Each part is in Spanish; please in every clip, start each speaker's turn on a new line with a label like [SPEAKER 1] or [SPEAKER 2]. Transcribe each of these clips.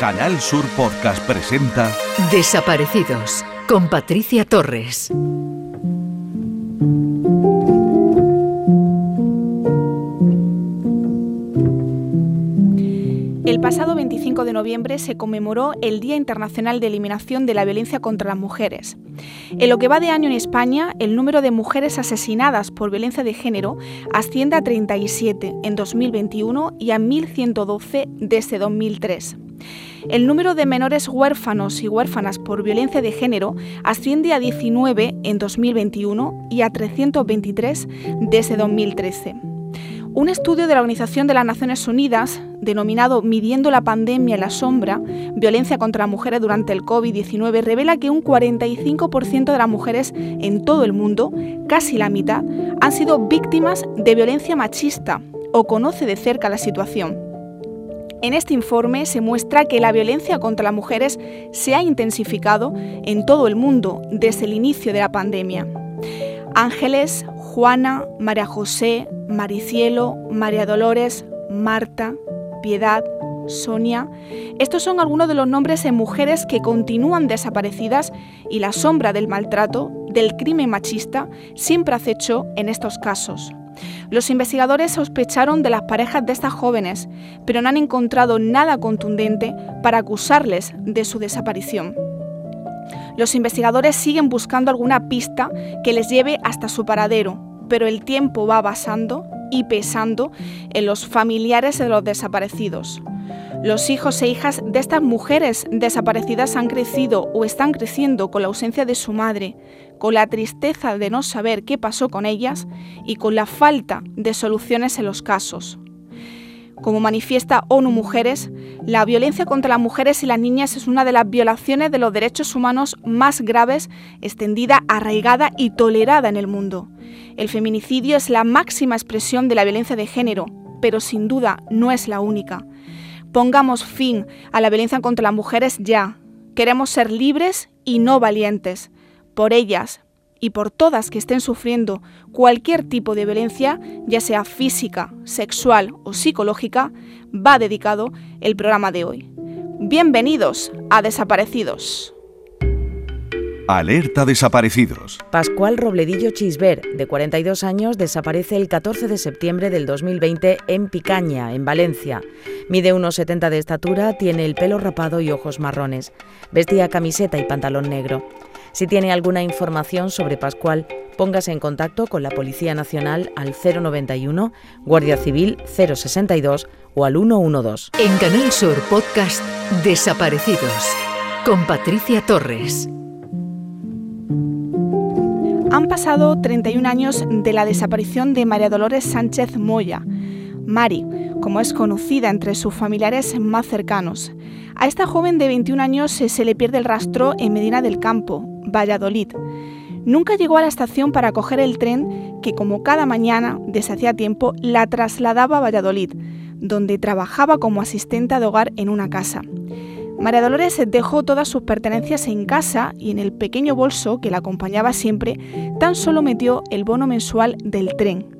[SPEAKER 1] Canal Sur Podcast presenta
[SPEAKER 2] Desaparecidos con Patricia Torres.
[SPEAKER 3] El pasado 25 de noviembre se conmemoró el Día Internacional de Eliminación de la Violencia contra las Mujeres. En lo que va de año en España, el número de mujeres asesinadas por violencia de género asciende a 37 en 2021 y a 1.112 desde 2003. El número de menores huérfanos y huérfanas por violencia de género asciende a 19 en 2021 y a 323 desde 2013. Un estudio de la Organización de las Naciones Unidas, denominado Midiendo la pandemia en la sombra, violencia contra mujeres durante el COVID-19, revela que un 45% de las mujeres en todo el mundo, casi la mitad, han sido víctimas de violencia machista o conoce de cerca la situación. En este informe se muestra que la violencia contra las mujeres se ha intensificado en todo el mundo desde el inicio de la pandemia. Ángeles, Juana, María José, Maricielo, María Dolores, Marta, Piedad, Sonia. Estos son algunos de los nombres de mujeres que continúan desaparecidas y la sombra del maltrato, del crimen machista, siempre acecho en estos casos. Los investigadores sospecharon de las parejas de estas jóvenes, pero no han encontrado nada contundente para acusarles de su desaparición. Los investigadores siguen buscando alguna pista que les lleve hasta su paradero, pero el tiempo va pasando y pesando en los familiares de los desaparecidos. Los hijos e hijas de estas mujeres desaparecidas han crecido o están creciendo con la ausencia de su madre, con la tristeza de no saber qué pasó con ellas y con la falta de soluciones en los casos. Como manifiesta ONU Mujeres, la violencia contra las mujeres y las niñas es una de las violaciones de los derechos humanos más graves, extendida, arraigada y tolerada en el mundo. El feminicidio es la máxima expresión de la violencia de género, pero sin duda no es la única. Pongamos fin a la violencia contra las mujeres ya. Queremos ser libres y no valientes. Por ellas, y por todas que estén sufriendo cualquier tipo de violencia, ya sea física, sexual o psicológica, va dedicado el programa de hoy. Bienvenidos a Desaparecidos.
[SPEAKER 1] Alerta desaparecidos.
[SPEAKER 4] Pascual Robledillo Chisber, de 42 años, desaparece el 14 de septiembre del 2020 en Picaña, en Valencia. Mide unos 70 de estatura, tiene el pelo rapado y ojos marrones. Vestía camiseta y pantalón negro. Si tiene alguna información sobre Pascual, póngase en contacto con la Policía Nacional al 091, Guardia Civil 062 o al 112.
[SPEAKER 2] En Canal Sur Podcast Desaparecidos con Patricia Torres.
[SPEAKER 3] Han pasado 31 años de la desaparición de María Dolores Sánchez Moya, Mari, como es conocida entre sus familiares más cercanos. A esta joven de 21 años se le pierde el rastro en Medina del Campo, Valladolid. Nunca llegó a la estación para coger el tren que, como cada mañana, desde hacía tiempo, la trasladaba a Valladolid, donde trabajaba como asistente de hogar en una casa. María Dolores dejó todas sus pertenencias en casa y en el pequeño bolso que la acompañaba siempre tan solo metió el bono mensual del tren.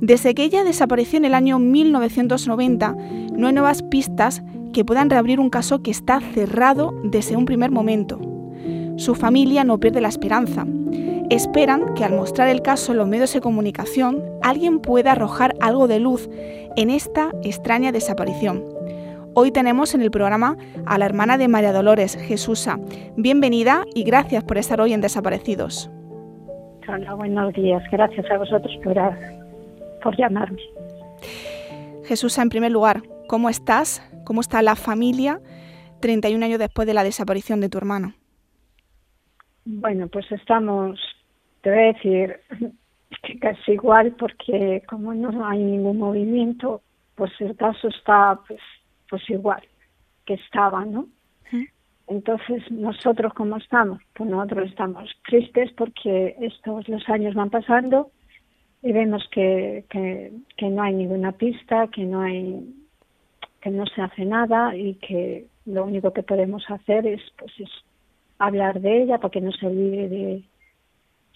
[SPEAKER 3] Desde que ella desapareció en el año 1990, no hay nuevas pistas que puedan reabrir un caso que está cerrado desde un primer momento. Su familia no pierde la esperanza. Esperan que al mostrar el caso en los medios de comunicación, alguien pueda arrojar algo de luz en esta extraña desaparición. Hoy tenemos en el programa a la hermana de María Dolores, Jesusa. Bienvenida y gracias por estar hoy en Desaparecidos.
[SPEAKER 5] Hola, buenos días. Gracias a vosotros por, por llamarme.
[SPEAKER 3] Jesusa, en primer lugar, ¿cómo estás? ¿Cómo está la familia 31 años después de la desaparición de tu hermano?
[SPEAKER 5] Bueno, pues estamos, te voy a decir que casi igual porque como no hay ningún movimiento, pues el caso está pues pues igual que estaba, ¿no? Entonces, nosotros cómo estamos? Pues nosotros estamos tristes porque estos los años van pasando y vemos que, que, que no hay ninguna pista, que no hay que no se hace nada y que lo único que podemos hacer es pues es hablar de ella para que no se olvide de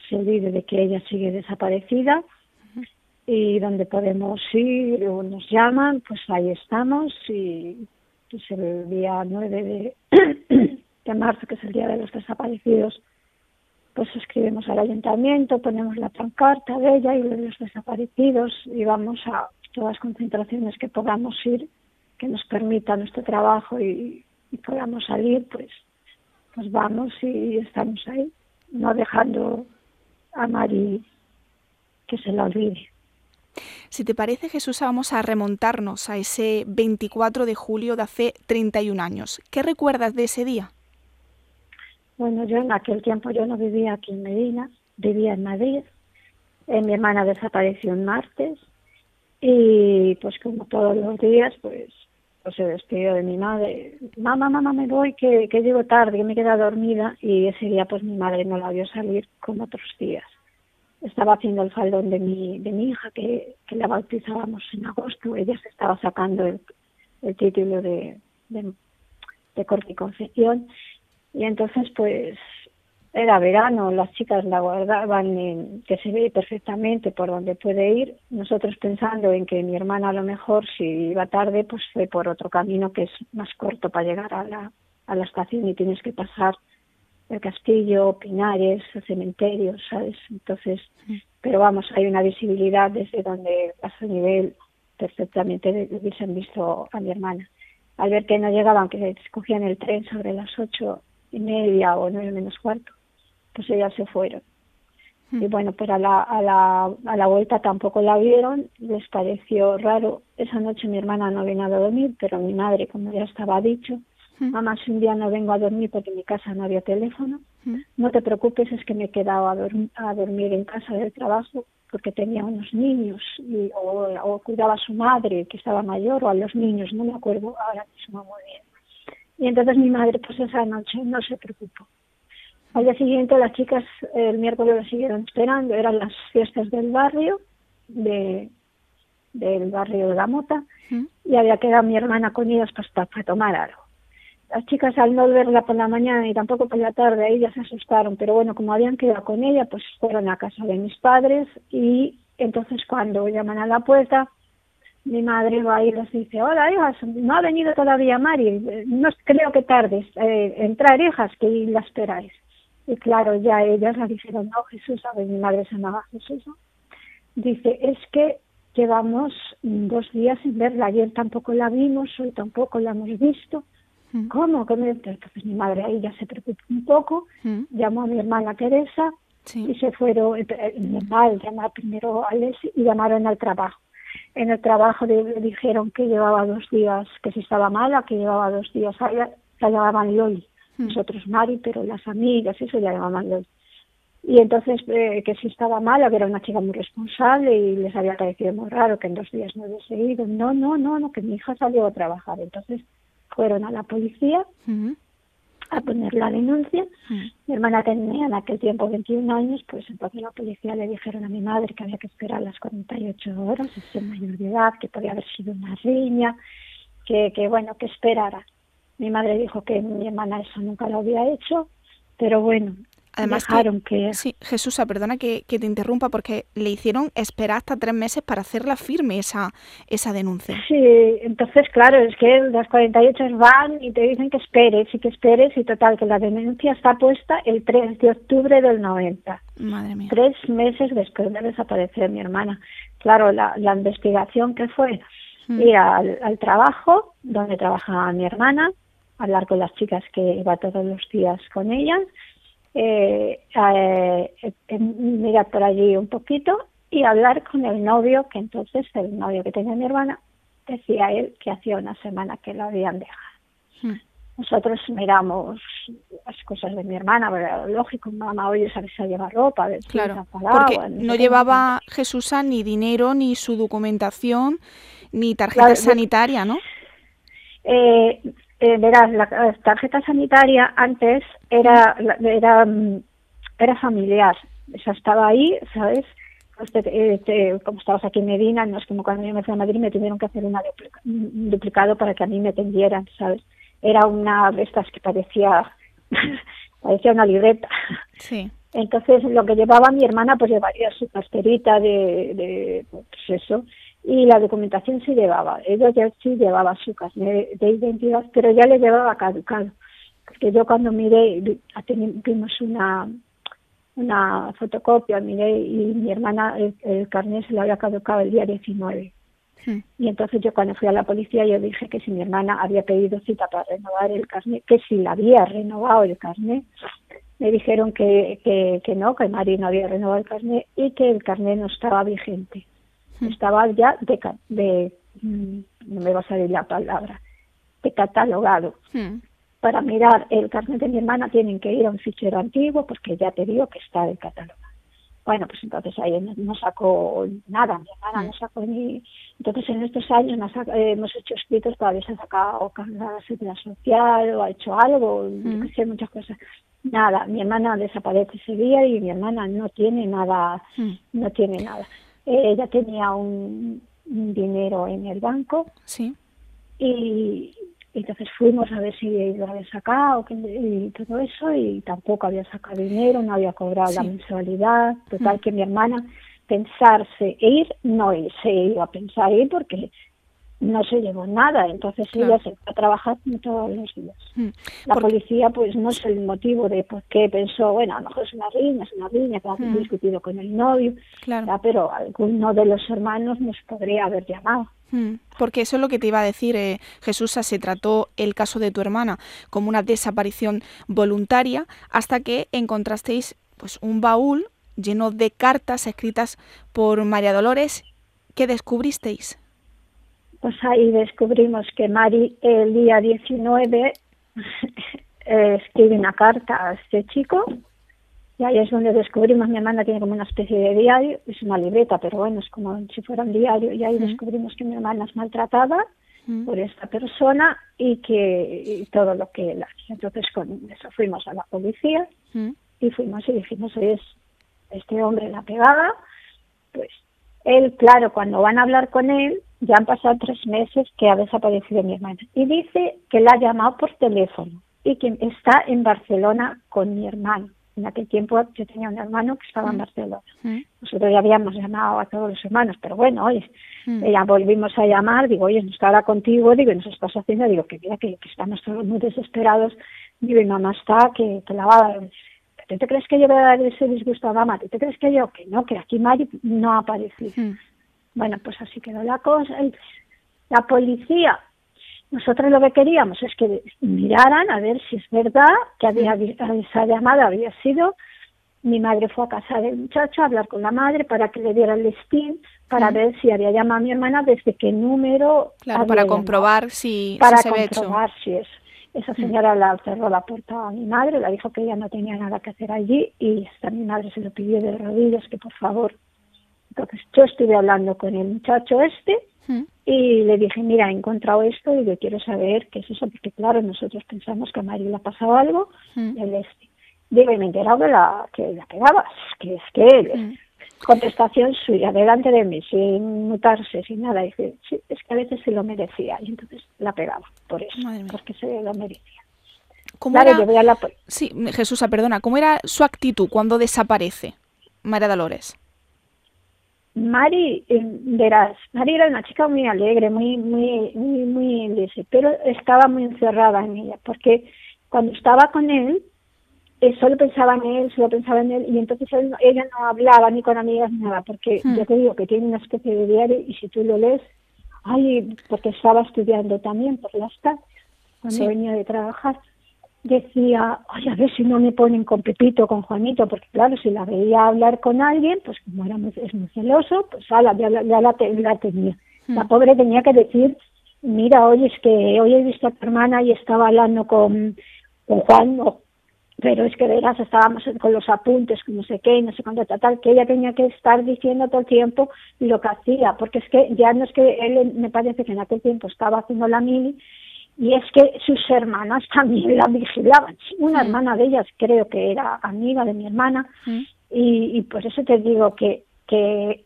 [SPEAKER 5] se olvide de que ella sigue desaparecida. Y donde podemos ir o nos llaman, pues ahí estamos y, pues el día 9 de, de marzo, que es el Día de los Desaparecidos, pues escribimos al ayuntamiento, ponemos la pancarta de ella y de los desaparecidos y vamos a todas las concentraciones que podamos ir, que nos permita nuestro trabajo y, y podamos salir, pues, pues vamos y estamos ahí, no dejando a Mari que se la olvide.
[SPEAKER 3] Si te parece, Jesús, vamos a remontarnos a ese 24 de julio de hace 31 años. ¿Qué recuerdas de ese día?
[SPEAKER 5] Bueno, yo en aquel tiempo yo no vivía aquí en Medina, vivía en Madrid. Eh, mi hermana desapareció en martes y pues como todos los días pues, pues se despidió de mi madre. Mamá, mamá, me voy, que, que llego tarde, que me queda dormida y ese día pues mi madre no la vio salir como otros días. Estaba haciendo el faldón de mi, de mi hija que, que la bautizábamos en agosto. Ella se estaba sacando el, el título de, de, de corte y entonces, pues, era verano, las chicas la guardaban en, que se ve perfectamente por donde puede ir. Nosotros pensando en que mi hermana a lo mejor si iba tarde, pues fue por otro camino que es más corto para llegar a la, a la estación y tienes que pasar el castillo, Pinares, el cementerio, ¿sabes? Entonces, pero vamos, hay una visibilidad desde donde a su nivel perfectamente hubiesen visto a mi hermana. Al ver que no llegaban, que escogían el tren sobre las ocho y media o nueve menos cuarto, pues ellas se fueron. Y bueno, pues a la, a, la, a la vuelta tampoco la vieron, les pareció raro. Esa noche mi hermana no vino a dormir, pero mi madre, como ya estaba dicho, mamá, si un día no vengo a dormir porque en mi casa no había teléfono, no te preocupes, es que me he quedado a dormir en casa del trabajo porque tenía unos niños y, o, o cuidaba a su madre que estaba mayor o a los niños, no me acuerdo ahora mismo muy bien. Y entonces mi madre, pues esa noche no se preocupó. Al día siguiente las chicas el miércoles la siguieron esperando, eran las fiestas del barrio, de del barrio de la Mota, y había quedado mi hermana con ellas pues, para, para tomar algo. Las chicas al no verla por la mañana y tampoco por la tarde, ellas se asustaron, pero bueno, como habían quedado con ella, pues fueron a casa de mis padres y entonces cuando llaman a la puerta, mi madre va y les dice, hola hijas, no ha venido todavía Mari, no creo que tardes, eh, entrar hijas, que la esperáis. Y claro, ya ellas le dijeron, no, Jesús, a ver, mi madre se llamaba Jesús, ¿no? Dice, es que llevamos dos días sin verla, ayer tampoco la vimos, hoy tampoco la hemos visto. Mm. ¿Cómo? ¿Cómo? Entonces mi madre ahí ya se preocupó un poco, mm. llamó a mi hermana Teresa sí. y se fueron, eh, normal, llamar primero a Les y llamaron al trabajo en el trabajo le dijeron que llevaba dos días, que si estaba mala, que llevaba dos días, la, la llamaban Loli, mm. nosotros Mari, pero las amigas, eso la llamaban Loli. Y entonces eh, que si estaba mala, que era una chica muy responsable y les había parecido muy raro que en dos días no hubiese ido. No, no, no, no, que mi hija salió a trabajar. Entonces fueron a la policía a poner la denuncia. Mi hermana tenía en aquel tiempo 21 años, pues entonces la policía le dijeron a mi madre que había que esperar las 48 horas, es ser mayor de edad, que podía haber sido una riña, que, que bueno, que esperara. Mi madre dijo que mi hermana eso nunca lo había hecho, pero bueno,
[SPEAKER 3] Además,
[SPEAKER 5] dejaron que, que...
[SPEAKER 3] Sí, Jesús, perdona que, que, te interrumpa porque le hicieron esperar hasta tres meses para hacerla firme esa, esa denuncia.
[SPEAKER 5] Sí, entonces, claro, es que las 48 van y te dicen que esperes y que esperes y total, que la denuncia está puesta el 3 de octubre del 90.
[SPEAKER 3] Madre mía.
[SPEAKER 5] Tres meses después de desaparecer mi hermana. Claro, la, la investigación que fue mm. ir al, al trabajo, donde trabajaba mi hermana, hablar con las chicas que iba todos los días con ellas, eh, eh, eh, mirar por allí un poquito y hablar con el novio, que entonces el novio que tenía mi hermana, decía él que hacía una semana que lo habían dejado. Hmm. Nosotros miramos las cosas de mi hermana, pero lógico, mamá, oye, sabes a llevar ropa,
[SPEAKER 3] de claro, porque no, no llevaba Jesús ni dinero, ni su documentación, ni tarjeta claro, sanitaria, ¿no?
[SPEAKER 5] Eh, eh, verás, la tarjeta sanitaria antes era, era, era familiar, o sea, estaba ahí, ¿sabes? Usted, eh, como estabas aquí en Medina, no es como cuando yo me fui a Madrid me tuvieron que hacer una duplica, un duplicado para que a mí me atendieran, ¿sabes? Era una de estas que parecía, parecía una libreta.
[SPEAKER 3] Sí.
[SPEAKER 5] Entonces, lo que llevaba mi hermana, pues llevaría su carterita de, de pues eso, y la documentación se llevaba. Ella ya sí llevaba su carnet de identidad, pero ya le llevaba caducado. Porque yo cuando miré, vimos una, una fotocopia, miré y mi hermana el, carnet se le había caducado el día 19. Hmm. Y entonces yo cuando fui a la policía yo dije que si mi hermana había pedido cita para renovar el carnet, que si la había renovado el carnet, me dijeron que, que, que no, que Mari no había renovado el carnet y que el carnet no estaba vigente. Estaba ya de, de, mm, no me va a salir la palabra, de catalogado. Hmm. Para mirar el carnet de mi hermana tienen que ir a un fichero antiguo porque ya te digo que está de catálogo. Bueno, pues entonces ahí no, sacó nada, mi hermana no sacó ni... Entonces en estos años hemos hecho escritos, todavía se ha sacado la seguridad social o ha hecho algo, no sé, muchas cosas nada, mi hermana desaparece ese día y mi hermana no tiene nada, no tiene nada. Eh, ella tenía un, dinero en el banco
[SPEAKER 3] sí.
[SPEAKER 5] y entonces fuimos a ver si lo había sacado y todo eso y tampoco había sacado dinero, no había cobrado la mensualidad, total mm. que mi hermana pensarse ir, no se iba a pensar ir porque no se llevó nada, entonces ella se fue a trabajar todos los días. Mm. La policía pues no es el motivo de por qué pensó, bueno, a lo mejor es una riña, es una riña que ha mm. discutido con el novio, claro. pero alguno de los hermanos nos podría haber llamado.
[SPEAKER 3] Mm. Porque eso es lo que te iba a decir, eh, Jesús, se trató el caso de tu hermana como una desaparición voluntaria hasta que encontrasteis pues un baúl lleno de cartas escritas por María Dolores. ¿Qué descubristeis?
[SPEAKER 5] Pues ahí descubrimos que Mari el día 19 escribe una carta a este chico. Y ahí es donde descubrimos, mi hermana tiene como una especie de diario, es una libreta, pero bueno, es como si fuera un diario, y ahí descubrimos que mi hermana es maltratada por esta persona y que todo lo que él hace. Entonces con eso fuimos a la policía y fuimos y dijimos, es este hombre la pegada, pues él, claro, cuando van a hablar con él, ya han pasado tres meses que ha desaparecido mi hermana. Y dice que la ha llamado por teléfono y que está en Barcelona con mi hermano. En aquel tiempo yo tenía un hermano que estaba en mm. Barcelona. Mm. Nosotros ya habíamos llamado a todos los hermanos, pero bueno, oye, mm. ya volvimos a llamar, digo, oye, no está ahora contigo, digo, nos estás haciendo, digo, que mira, que, estamos todos muy desesperados, digo, y mamá está, que, que la va a dar. ¿Tú te crees que yo voy a dar ese disgusto a mamá? ¿Tú te crees que yo? Que no, que aquí Mari no ha aparecido. Bueno, pues así quedó la cosa. La policía, nosotros lo que queríamos es que miraran a ver si es verdad que había esa llamada había sido mi madre fue a casa del muchacho a hablar con la madre para que le diera el listín para ver si había llamado a mi hermana desde qué número
[SPEAKER 3] claro para comprobar si,
[SPEAKER 5] para
[SPEAKER 3] se
[SPEAKER 5] comprobar si es esa señora la cerró la puerta a mi madre la dijo que ella no tenía nada que hacer allí y hasta mi madre se lo pidió de rodillas que por favor entonces yo estuve hablando con el muchacho este hmm. y le dije, mira, he encontrado esto y yo quiero saber qué es eso, porque claro, nosotros pensamos que a Mario le ha pasado algo, hmm. el este. Digo, y me he enterado de la, que la pegabas, que es que él, hmm. contestación suya, delante de mí, sin mutarse, sin nada, dice, sí, es que a veces se lo merecía, y entonces la pegaba, por eso, porque se lo merecía.
[SPEAKER 3] ¿Cómo era... la... Sí, Jesús, perdona, ¿cómo era su actitud cuando desaparece María Dolores?
[SPEAKER 5] Mari, eh, verás, Mari era una chica muy alegre, muy, muy, muy, muy pero estaba muy encerrada en ella, porque cuando estaba con él, eh, solo pensaba en él, solo pensaba en él, y entonces ella no hablaba ni con amigas ni nada, porque hmm. yo te digo que tiene una especie de diario, y si tú lo lees, ay, porque estaba estudiando también por las tardes, cuando venía de trabajar, decía, ay, a ver si no me ponen con Pepito, con Juanito, porque claro, si la veía hablar con alguien, pues como era muy, es muy celoso, pues ya, la, ya la, tenía. La hmm. pobre tenía que decir, mira, oye, es que hoy he visto a tu hermana y estaba hablando con, con Juan, pero es que verás, estábamos con los apuntes, no sé qué, no sé cuánto, tal, que ella tenía que estar diciendo todo el tiempo lo que hacía, porque es que ya no es que él, me parece que en aquel tiempo estaba haciendo la mili, y es que sus hermanas también la vigilaban. Una hermana de ellas creo que era amiga de mi hermana. Y, y por eso te digo que, que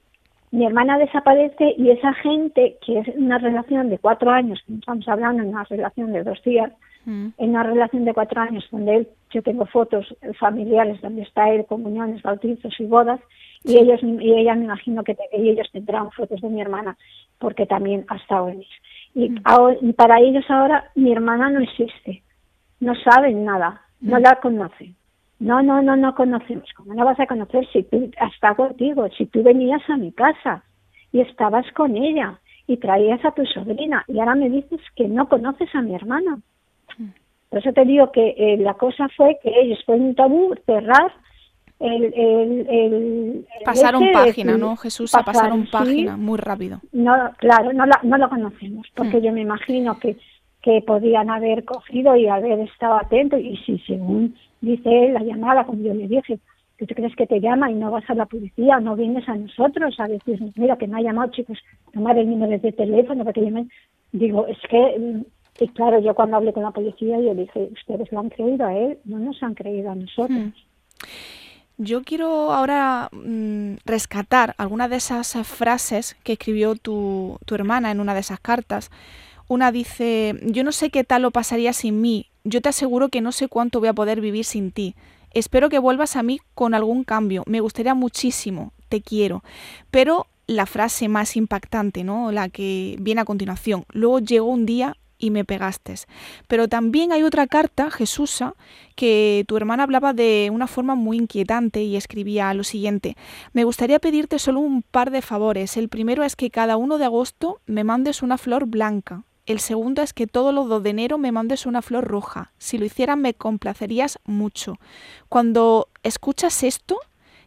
[SPEAKER 5] mi hermana desaparece y esa gente, que es una relación de cuatro años, estamos hablando de una relación de dos días, en una relación de cuatro años donde él, yo tengo fotos familiares donde está él, comuniones, bautizos y bodas, y ellos y ella me imagino que y ellos tendrán fotos de mi hermana porque también ha estado en eso. Y, y para ellos ahora mi hermana no existe, no saben nada, no la conocen. No, no, no, no conocemos. ¿Cómo no vas a conocer si tú hasta contigo? Si tú venías a mi casa y estabas con ella y traías a tu sobrina y ahora me dices que no conoces a mi hermana. Por eso te digo que eh, la cosa fue que ellos fue un tabú cerrar el, el, el,
[SPEAKER 3] pasaron página, ¿no, Jesús? Pasar, pasaron página muy rápido.
[SPEAKER 5] No, claro, no, la, no lo conocemos, porque mm. yo me imagino que, que podían haber cogido y haber estado atentos, y si según dice él, la llamada, cuando yo le dije, que tú crees que te llama y no vas a la policía, no vienes a nosotros a decirnos, mira, que me ha llamado, chicos, tomar el número de teléfono para que llamen. Digo, es que, y claro, yo cuando hablé con la policía, yo dije, ustedes lo han creído a él, no nos han creído a nosotros. Hmm.
[SPEAKER 3] Yo quiero ahora mm, rescatar algunas de esas frases que escribió tu, tu hermana en una de esas cartas. Una dice, yo no sé qué tal lo pasaría sin mí, yo te aseguro que no sé cuánto voy a poder vivir sin ti. Espero que vuelvas a mí con algún cambio. Me gustaría muchísimo. Te quiero. Pero la frase más impactante, ¿no? La que viene a continuación. Luego llegó un día y me pegaste. Pero también hay otra carta, Jesusa, que tu hermana hablaba de una forma muy inquietante y escribía lo siguiente. Me gustaría pedirte solo un par de favores. El primero es que cada uno de agosto me mandes una flor blanca. El segundo es que todos los 2 de enero me mandes una flor roja. Si lo hicieran me complacerías mucho. Cuando escuchas esto,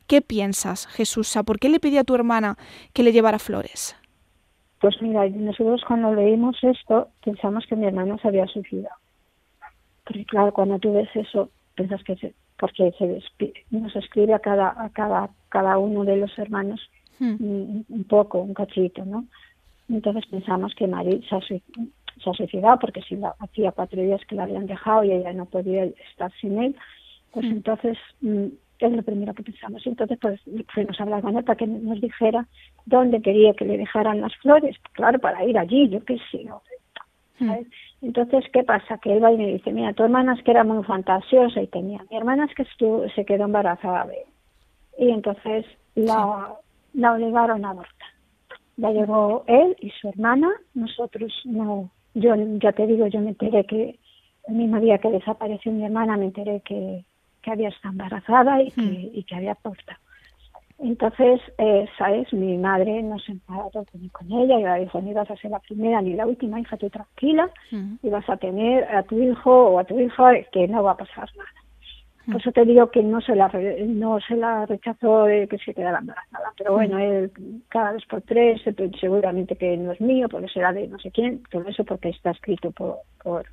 [SPEAKER 3] ¿qué piensas, Jesús? ¿Por qué le pedí a tu hermana que le llevara flores?
[SPEAKER 5] Pues mira, nosotros cuando leímos esto pensamos que mi hermano se había suicidado. Porque claro, cuando tú ves eso, piensas que se, porque se nos escribe a cada, a cada, cada uno de los hermanos hmm. un, poco, un cachito, ¿no? Entonces pensamos que Mari se ha, suicidado porque si la, hacía cuatro días que la habían dejado y ella no podía estar sin él, pues mm. entonces mm, es lo primero que pensamos. Entonces pues fuimos a hablar con él para que nos dijera dónde quería que le dejaran las flores, claro, para ir allí, yo qué sé. Mm. Entonces, ¿qué pasa? Que él va y me dice, mira, tu hermana es que era muy fantasiosa y tenía, mi hermana es que estuvo, se quedó embarazada de Y entonces la, la obligaron a abortar ya llegó él y su hermana, nosotros no, yo ya te digo, yo me enteré que el mismo día que desapareció mi hermana me enteré que, que había estado embarazada y que, mm. y que había portado. Entonces, eh, ¿sabes? Mi madre no se enfadó con ella y le dijo, ni vas a ser la primera ni la última hija, tú tranquila y vas a tener a tu hijo o a tu hija que no va a pasar nada. Por eso te digo que no se la no se la rechazó de que se quedara embarazada. Pero bueno, él cada vez por tres, seguramente que no es mío, porque será de no sé quién, todo eso porque está escrito por, por,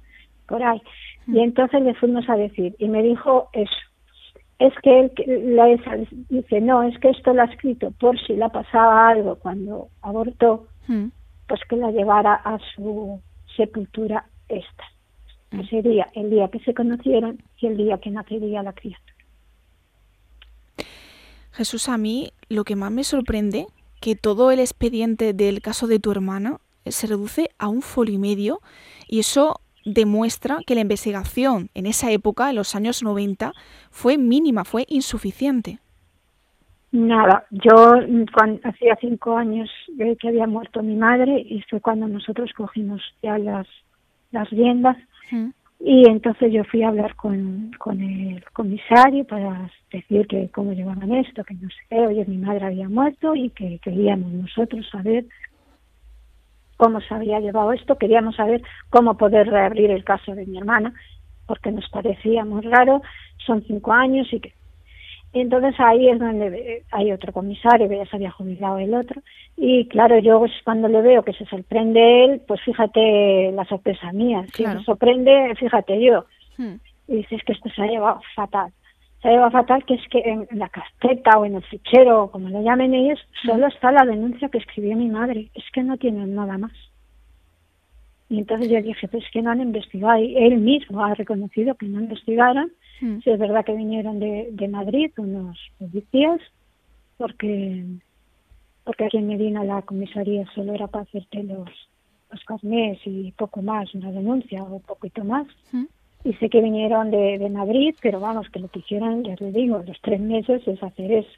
[SPEAKER 5] por ahí. Y entonces le fuimos a decir, y me dijo eso. Es que él la, dice, no, es que esto lo ha escrito por si le pasaba algo cuando abortó, pues que la llevara a su sepultura esta. Mm. sería el día que se conocieron y el día que nacería la criatura.
[SPEAKER 3] Jesús, a mí lo que más me sorprende que todo el expediente del caso de tu hermana se reduce a un folio y medio y eso demuestra que la investigación en esa época, en los años 90, fue mínima, fue insuficiente.
[SPEAKER 5] Nada, yo cuando, hacía cinco años que había muerto mi madre y fue cuando nosotros cogimos ya las, las riendas y entonces yo fui a hablar con, con el comisario para decir que cómo llevaban esto, que no sé oye, mi madre había muerto y que queríamos nosotros saber cómo se había llevado esto, queríamos saber cómo poder reabrir el caso de mi hermana, porque nos parecía muy raro, son cinco años y que entonces ahí es donde hay otro comisario, que ya se había jubilado el otro, y claro, yo cuando le veo que se sorprende él, pues fíjate la sorpresa mía, si me sorprende, fíjate yo. Hmm. Y dices que esto se ha llevado fatal. Se ha llevado fatal que es que en la carpeta o en el fichero, como le llamen ellos, hmm. solo está la denuncia que escribió mi madre, es que no tienen nada más. Y entonces yo dije, pues que no han investigado, y él mismo ha reconocido que no investigaron, Hmm. Sí, es verdad que vinieron de, de Madrid unos policías, porque porque aquí en Medina la comisaría solo era para hacerte los, los carnés y poco más, una denuncia o poquito más. Hmm. Y sé que vinieron de, de Madrid, pero vamos, que lo que hicieron, ya les digo, los tres meses es hacer eso.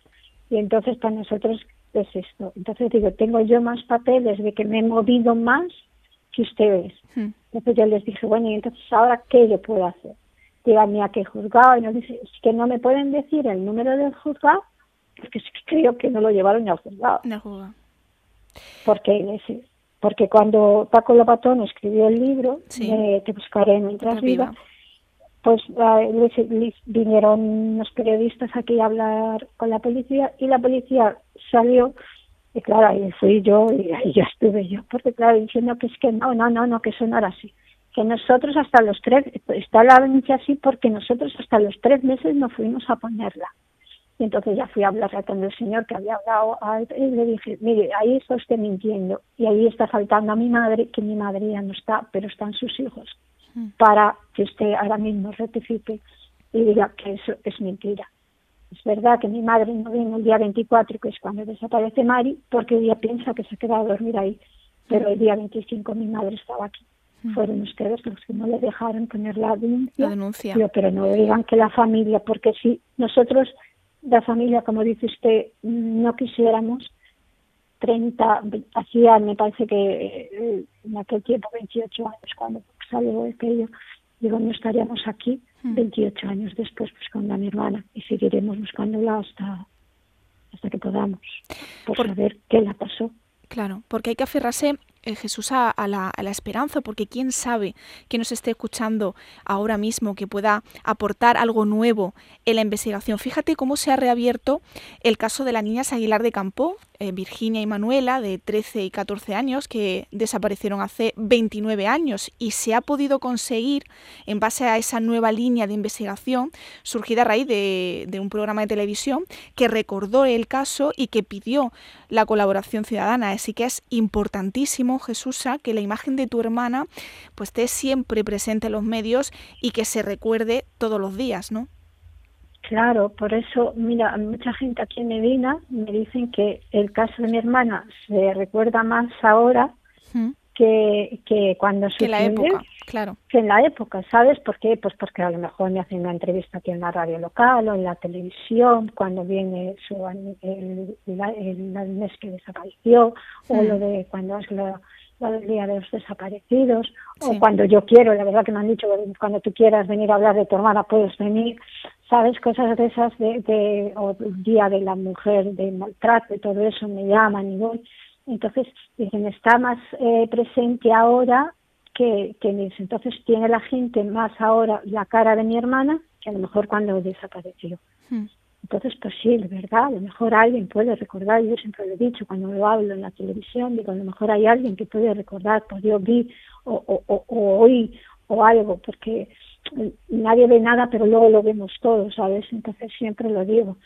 [SPEAKER 5] Y entonces para nosotros es esto. Entonces digo, tengo yo más papeles de que me he movido más que ustedes.
[SPEAKER 3] Hmm.
[SPEAKER 5] Entonces yo les dije, bueno, y entonces ahora qué yo puedo hacer. Díganme a qué juzgado. Y nos dice, es que no me pueden decir el número del juzgado, porque es que creo que no lo llevaron al juzgado.
[SPEAKER 3] No juzgado.
[SPEAKER 5] Porque, porque cuando Paco Lopatón escribió el libro,
[SPEAKER 3] Sí.
[SPEAKER 5] de Te buscaré Mientras
[SPEAKER 3] viva.
[SPEAKER 5] viva, pues vinieron unos periodistas aquí a hablar con la policía y la policía salió y claro ahí fui yo y ahí ya estuve yo porque claro diciendo que es que no no no no que eso no era así. Que nosotros hasta los tres está la denuncia así porque nosotros hasta los tres meses no fuimos a ponerla. Y entonces ya fui a hablar con el señor que había hablado y le dije, mire, ahí está usted mintiendo y ahí está faltando a mi madre, que mi madre ya no está, pero están sus hijos, para que usted ahora mismo rectifique y diga que eso es mentira. Es verdad que mi madre no vino el día 24, que es cuando desaparece Mari, porque ella piensa que se ha quedado a dormir ahí, pero el día 25 mi madre estaba aquí. Fueron ustedes los que no le dejaron poner la denuncia.
[SPEAKER 3] La denuncia.
[SPEAKER 5] Digo, pero no digan que la familia, porque si nosotros, la familia, como dice usted, no quisiéramos 30, hacía, me parece que eh, en aquel tiempo 28 años cuando salió aquello, digo, no estaríamos aquí 28 años después buscando a mi hermana y seguiremos buscándola hasta hasta que podamos, por,
[SPEAKER 3] Por-
[SPEAKER 5] saber qué la pasó.
[SPEAKER 3] Claro, porque hay que aferrarse, eh, Jesús, a, a la, a la esperanza, porque quién sabe que nos esté escuchando ahora mismo, que pueda aportar algo nuevo en la investigación. Fíjate cómo se ha reabierto el caso de las niñas Aguilar de Campo, eh, Virginia y Manuela, de 13 y 14 años, que desaparecieron hace 29 años, y se ha podido conseguir, en base a esa nueva línea de investigación, surgida a raíz de, un programa de televisión, que recordó el caso y que pidió la colaboración ciudadana. Así que es importantísimo, Jesús, que la imagen de tu hermana pues esté siempre presente en los medios y que se recuerde todos los días, ¿no?
[SPEAKER 5] Claro, por eso, mira, mucha gente aquí en Medina me dicen que el caso de mi hermana se recuerda más ahora
[SPEAKER 3] Mm.
[SPEAKER 5] que, que cuando
[SPEAKER 3] Que la
[SPEAKER 5] sucedió,
[SPEAKER 3] época, claro.
[SPEAKER 5] que en la época, ¿sabes por qué? Pues porque a lo mejor me hacen una entrevista aquí en la radio local o en la televisión, cuando viene su, el, la- el- el mes que desapareció, o lo de cuando es lo del Día de los Desaparecidos,
[SPEAKER 3] Sí.
[SPEAKER 5] o cuando yo quiero, la verdad que me han dicho, cuando tú quieras venir a hablar de tu hermana, puedes venir, ¿sabes? Cosas de esas, de, de, o Día de la Mujer, de maltrato y todo eso, me llaman y voy. Entonces, dicen, está más eh, presente ahora que, que en eso. Entonces, tiene la gente más ahora la cara de mi hermana que a lo mejor cuando desapareció.
[SPEAKER 3] Mm.
[SPEAKER 5] Entonces, pues sí, es verdad, a lo mejor alguien puede recordar, yo siempre lo he dicho cuando lo hablo en la televisión, digo, a lo mejor hay alguien que puede recordar, pues yo vi o, o, o, o oí o algo, porque nadie ve nada, pero luego lo vemos todos, ¿sabes? Entonces siempre lo digo.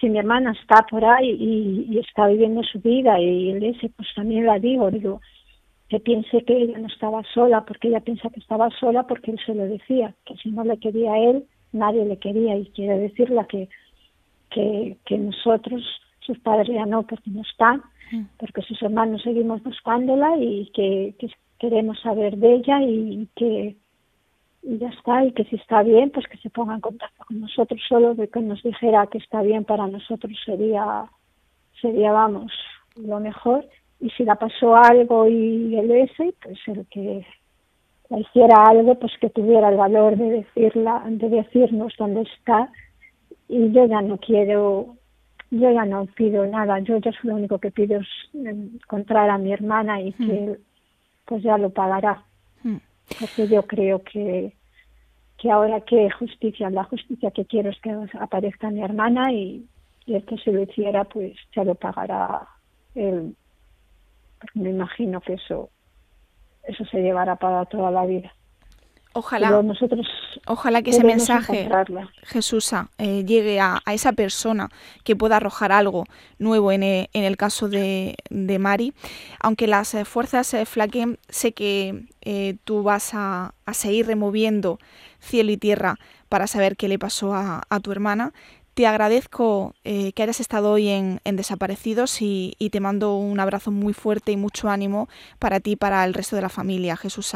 [SPEAKER 5] Si mi hermana está por ahí y, y está viviendo su vida y él ese, pues también la digo, digo, que piense que ella no estaba sola, porque ella piensa que estaba sola porque él se lo decía, que si no le quería a él, nadie le quería y quiere decirle que que, que nosotros, sus padres ya no, porque no están,
[SPEAKER 3] Mm.
[SPEAKER 5] porque sus hermanos seguimos buscándola y que, que queremos saber de ella y que y ya está, y que si está bien, pues que se ponga en contacto con nosotros, solo de que nos dijera que está bien para nosotros sería, sería vamos, lo mejor. Y si la pasó algo y el ese, pues el que la hiciera algo, pues que tuviera el valor de decirla, de decirnos dónde está. Y yo ya no quiero, yo ya no pido nada, yo ya lo único que pido es encontrar a mi hermana y que pues ya lo pagará,
[SPEAKER 3] Mm.
[SPEAKER 5] Porque yo creo que que ahora que justicia, la justicia que quiero es que aparezca mi hermana y, y que se lo hiciera pues ya lo pagará él, porque me imagino que eso eso se llevará para toda la vida.
[SPEAKER 3] Ojalá.
[SPEAKER 5] Pero nosotros
[SPEAKER 3] Ojalá que ese mensaje. Jesús, eh, llegue a, a esa persona que pueda arrojar algo nuevo en el, en el caso de, de Mari. Aunque las eh, fuerzas eh, flaqueen, sé que eh, tú vas a, a seguir removiendo cielo y tierra para saber qué le pasó a, a tu hermana. Te agradezco eh, que hayas estado hoy en, en Desaparecidos y, y te mando un abrazo muy fuerte y mucho ánimo para ti y para el resto de la familia, Jesús.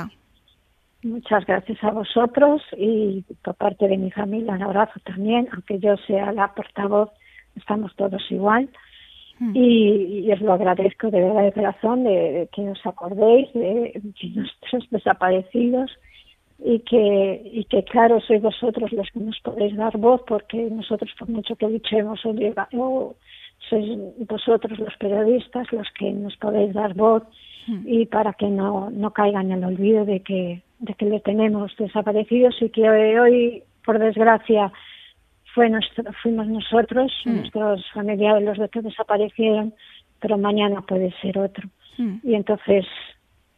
[SPEAKER 5] Muchas gracias a vosotros y por parte de mi familia un abrazo también, aunque yo sea la portavoz, estamos todos igual. Mm. Y, os lo agradezco de verdad de corazón de, que os acordéis de, nuestros desaparecidos y que y que claro sois vosotros los que nos podéis dar voz porque nosotros por mucho que luchemos o, sois vosotros los periodistas los que nos podéis dar voz mm. y para que no no caigan en el olvido de que de que le tenemos desaparecidos y que hoy por desgracia fue nuestro, fuimos nosotros, mm. nuestros familiares los que desaparecieron, pero mañana puede ser otro. Mm. Y entonces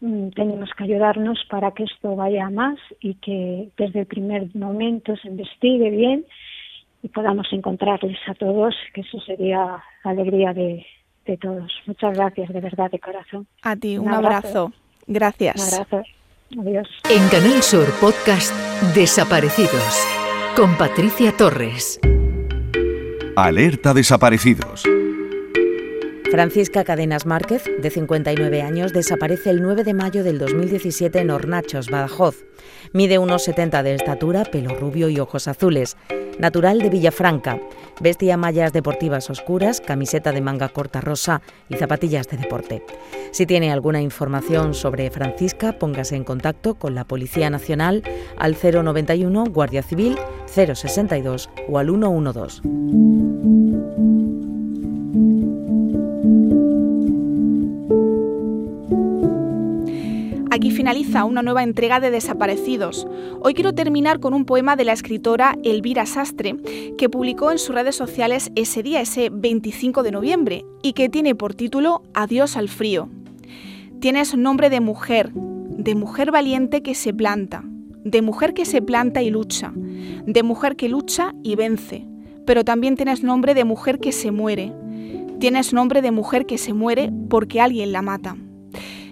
[SPEAKER 5] mm, tenemos que ayudarnos para que esto vaya a más y que desde el primer momento se investigue bien y podamos encontrarles a todos, que eso sería la alegría de, de todos. Muchas gracias, de verdad, de corazón.
[SPEAKER 3] A ti, un, abrazo. Gracias.
[SPEAKER 5] Un abrazo. Adiós.
[SPEAKER 2] En Canal Sur Podcast Desaparecidos con Patricia Torres.
[SPEAKER 1] Alerta desaparecidos.
[SPEAKER 4] Francisca Cadenas Márquez, de 59 años, desaparece el 9 de mayo del 2017 en Hornachos, Badajoz. Mide unos 70 de estatura, pelo rubio y ojos azules. Natural de Villafranca. Vestía mallas deportivas oscuras, camiseta de manga corta rosa y zapatillas de deporte. Si tiene alguna información sobre Francisca, póngase en contacto con la Policía Nacional al 091 Guardia Civil 062 o al 112.
[SPEAKER 3] Finaliza una nueva entrega de Desaparecidos. Hoy quiero terminar con un poema de la escritora Elvira Sastre, que publicó en sus redes sociales ese día, ese 25 de noviembre, y que tiene por título Adiós al frío. Tienes nombre de mujer, de mujer valiente que se planta, de mujer que se planta y lucha, de mujer que lucha y vence, pero también tienes nombre de mujer que se muere. Tienes nombre de mujer que se muere porque alguien la mata.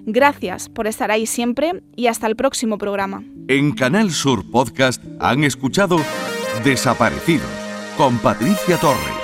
[SPEAKER 3] Gracias por estar ahí siempre y hasta el próximo programa.
[SPEAKER 1] En Canal Sur Podcast han escuchado Desaparecidos con Patricia Torres.